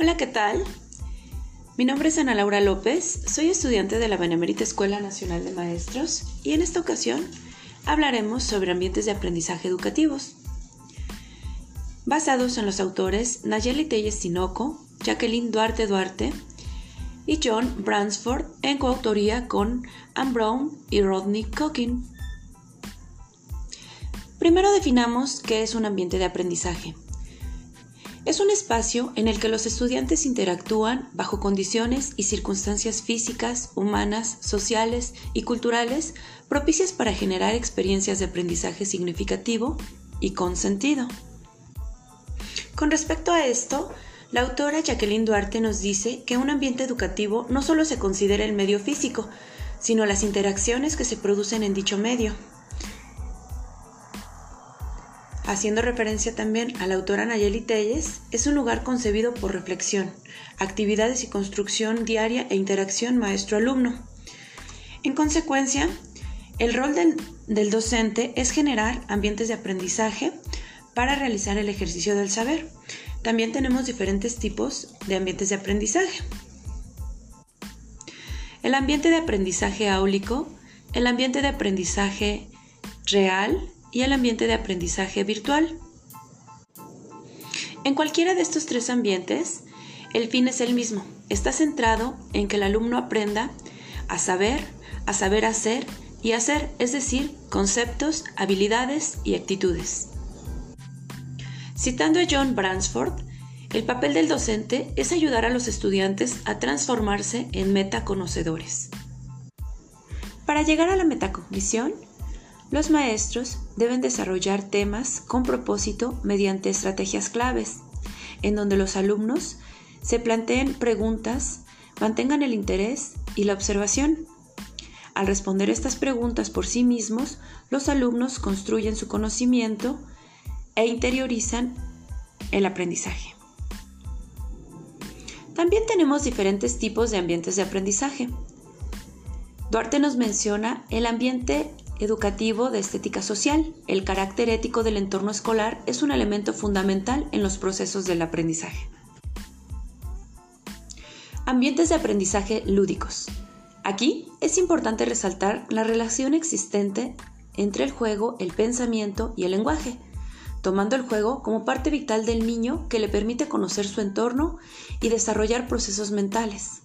Hola, ¿qué tal? Mi nombre es Ana Laura López, soy estudiante de la Benemérita Escuela Nacional de Maestros y en esta ocasión hablaremos sobre ambientes de aprendizaje educativos. Basados en los autores Nayeli Telles Tinoco, Jacqueline Duarte Duarte y John Bransford en coautoría con Anne Brown y Rodney Cooking. Primero definamos qué es un ambiente de aprendizaje. Es un espacio en el que los estudiantes interactúan bajo condiciones y circunstancias físicas, humanas, sociales y culturales propicias para generar experiencias de aprendizaje significativo y con sentido. Con respecto a esto, la autora Jacqueline Duarte nos dice que un ambiente educativo no solo se considera el medio físico, sino las interacciones que se producen en dicho medio haciendo referencia también a la autora Nayeli Telles, es un lugar concebido por reflexión, actividades y construcción diaria e interacción maestro-alumno. En consecuencia, el rol del, del, docente es generar ambientes de aprendizaje para realizar el ejercicio del saber. También tenemos diferentes tipos de ambientes de aprendizaje. El ambiente de aprendizaje áulico, el ambiente de aprendizaje real, y el ambiente de aprendizaje virtual. En cualquiera de estos tres ambientes, el fin es el mismo. Está centrado en que el alumno aprenda a saber, a saber hacer y hacer, es decir, conceptos, habilidades y actitudes. Citando a John Bransford, el papel del docente es ayudar a los estudiantes a transformarse en metaconocedores. Para llegar a la metacognición, los maestros deben desarrollar temas con propósito mediante estrategias claves, en donde los alumnos se planteen preguntas, mantengan el interés y la observación. Al responder estas preguntas por sí mismos, los alumnos construyen su conocimiento e interiorizan el aprendizaje. También tenemos diferentes tipos de ambientes de aprendizaje. Duarte nos menciona el ambiente educativo de estética social. El carácter ético del entorno escolar es un elemento fundamental en los procesos del aprendizaje. Ambientes de aprendizaje lúdicos. Aquí es importante resaltar la relación existente entre el juego, el pensamiento y el lenguaje, tomando el juego como parte vital del niño que le permite conocer su entorno y desarrollar procesos mentales.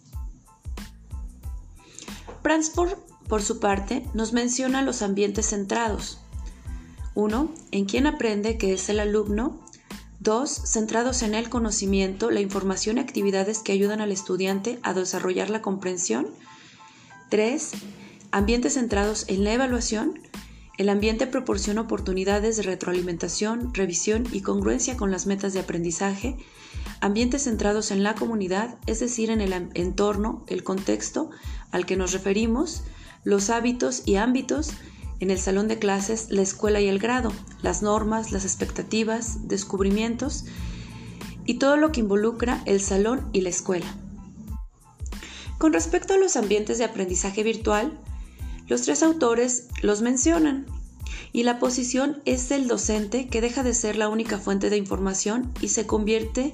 Por su parte, nos menciona los ambientes centrados. 1. En quién aprende, que es el alumno. 2. Centrados en el conocimiento, la información y actividades que ayudan al estudiante a desarrollar la comprensión. 3. Ambientes centrados en la evaluación. El ambiente proporciona oportunidades de retroalimentación, revisión y congruencia con las metas de aprendizaje. Ambientes centrados en la comunidad, es decir, en el entorno, el contexto al que nos referimos los hábitos y ámbitos en el salón de clases, la escuela y el grado, las normas, las expectativas, descubrimientos y todo lo que involucra el salón y la escuela. Con respecto a los ambientes de aprendizaje virtual, los tres autores los mencionan y la posición es del docente que deja de ser la única fuente de información y se convierte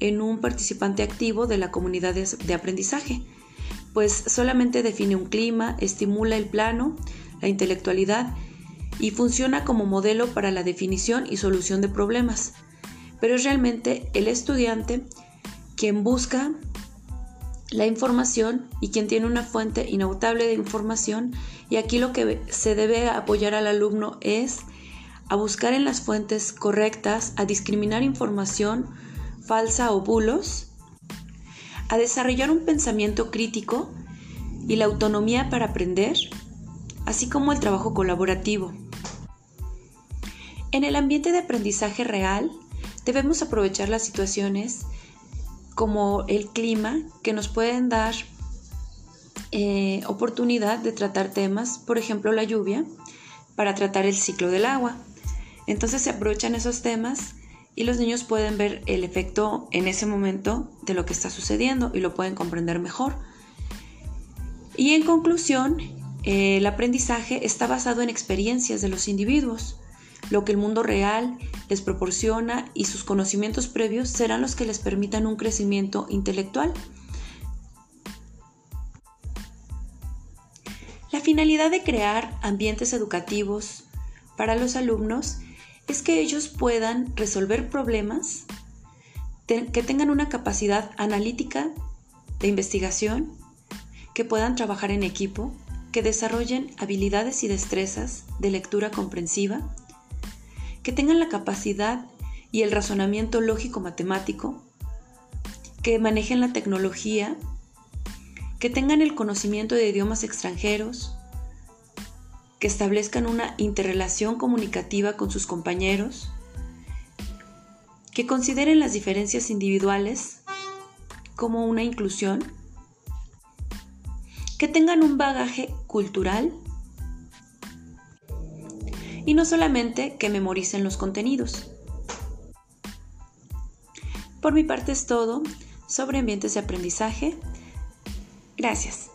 en un participante activo de la comunidad de aprendizaje pues solamente define un clima, estimula el plano, la intelectualidad y funciona como modelo para la definición y solución de problemas. Pero es realmente el estudiante quien busca la información y quien tiene una fuente inautable de información y aquí lo que se debe apoyar al alumno es a buscar en las fuentes correctas, a discriminar información falsa o bulos a desarrollar un pensamiento crítico y la autonomía para aprender, así como el trabajo colaborativo. En el ambiente de aprendizaje real, debemos aprovechar las situaciones como el clima que nos pueden dar eh, oportunidad de tratar temas, por ejemplo la lluvia, para tratar el ciclo del agua. Entonces se aprovechan esos temas y los niños pueden ver el efecto en ese momento de lo que está sucediendo y lo pueden comprender mejor. Y en conclusión, el aprendizaje está basado en experiencias de los individuos. Lo que el mundo real les proporciona y sus conocimientos previos serán los que les permitan un crecimiento intelectual. La finalidad de crear ambientes educativos para los alumnos es que ellos puedan resolver problemas, que tengan una capacidad analítica de investigación, que puedan trabajar en equipo, que desarrollen habilidades y destrezas de lectura comprensiva, que tengan la capacidad y el razonamiento lógico-matemático, que manejen la tecnología, que tengan el conocimiento de idiomas extranjeros, establezcan una interrelación comunicativa con sus compañeros, que consideren las diferencias individuales como una inclusión, que tengan un bagaje cultural y no solamente que memoricen los contenidos. Por mi parte es todo sobre ambientes de aprendizaje. Gracias.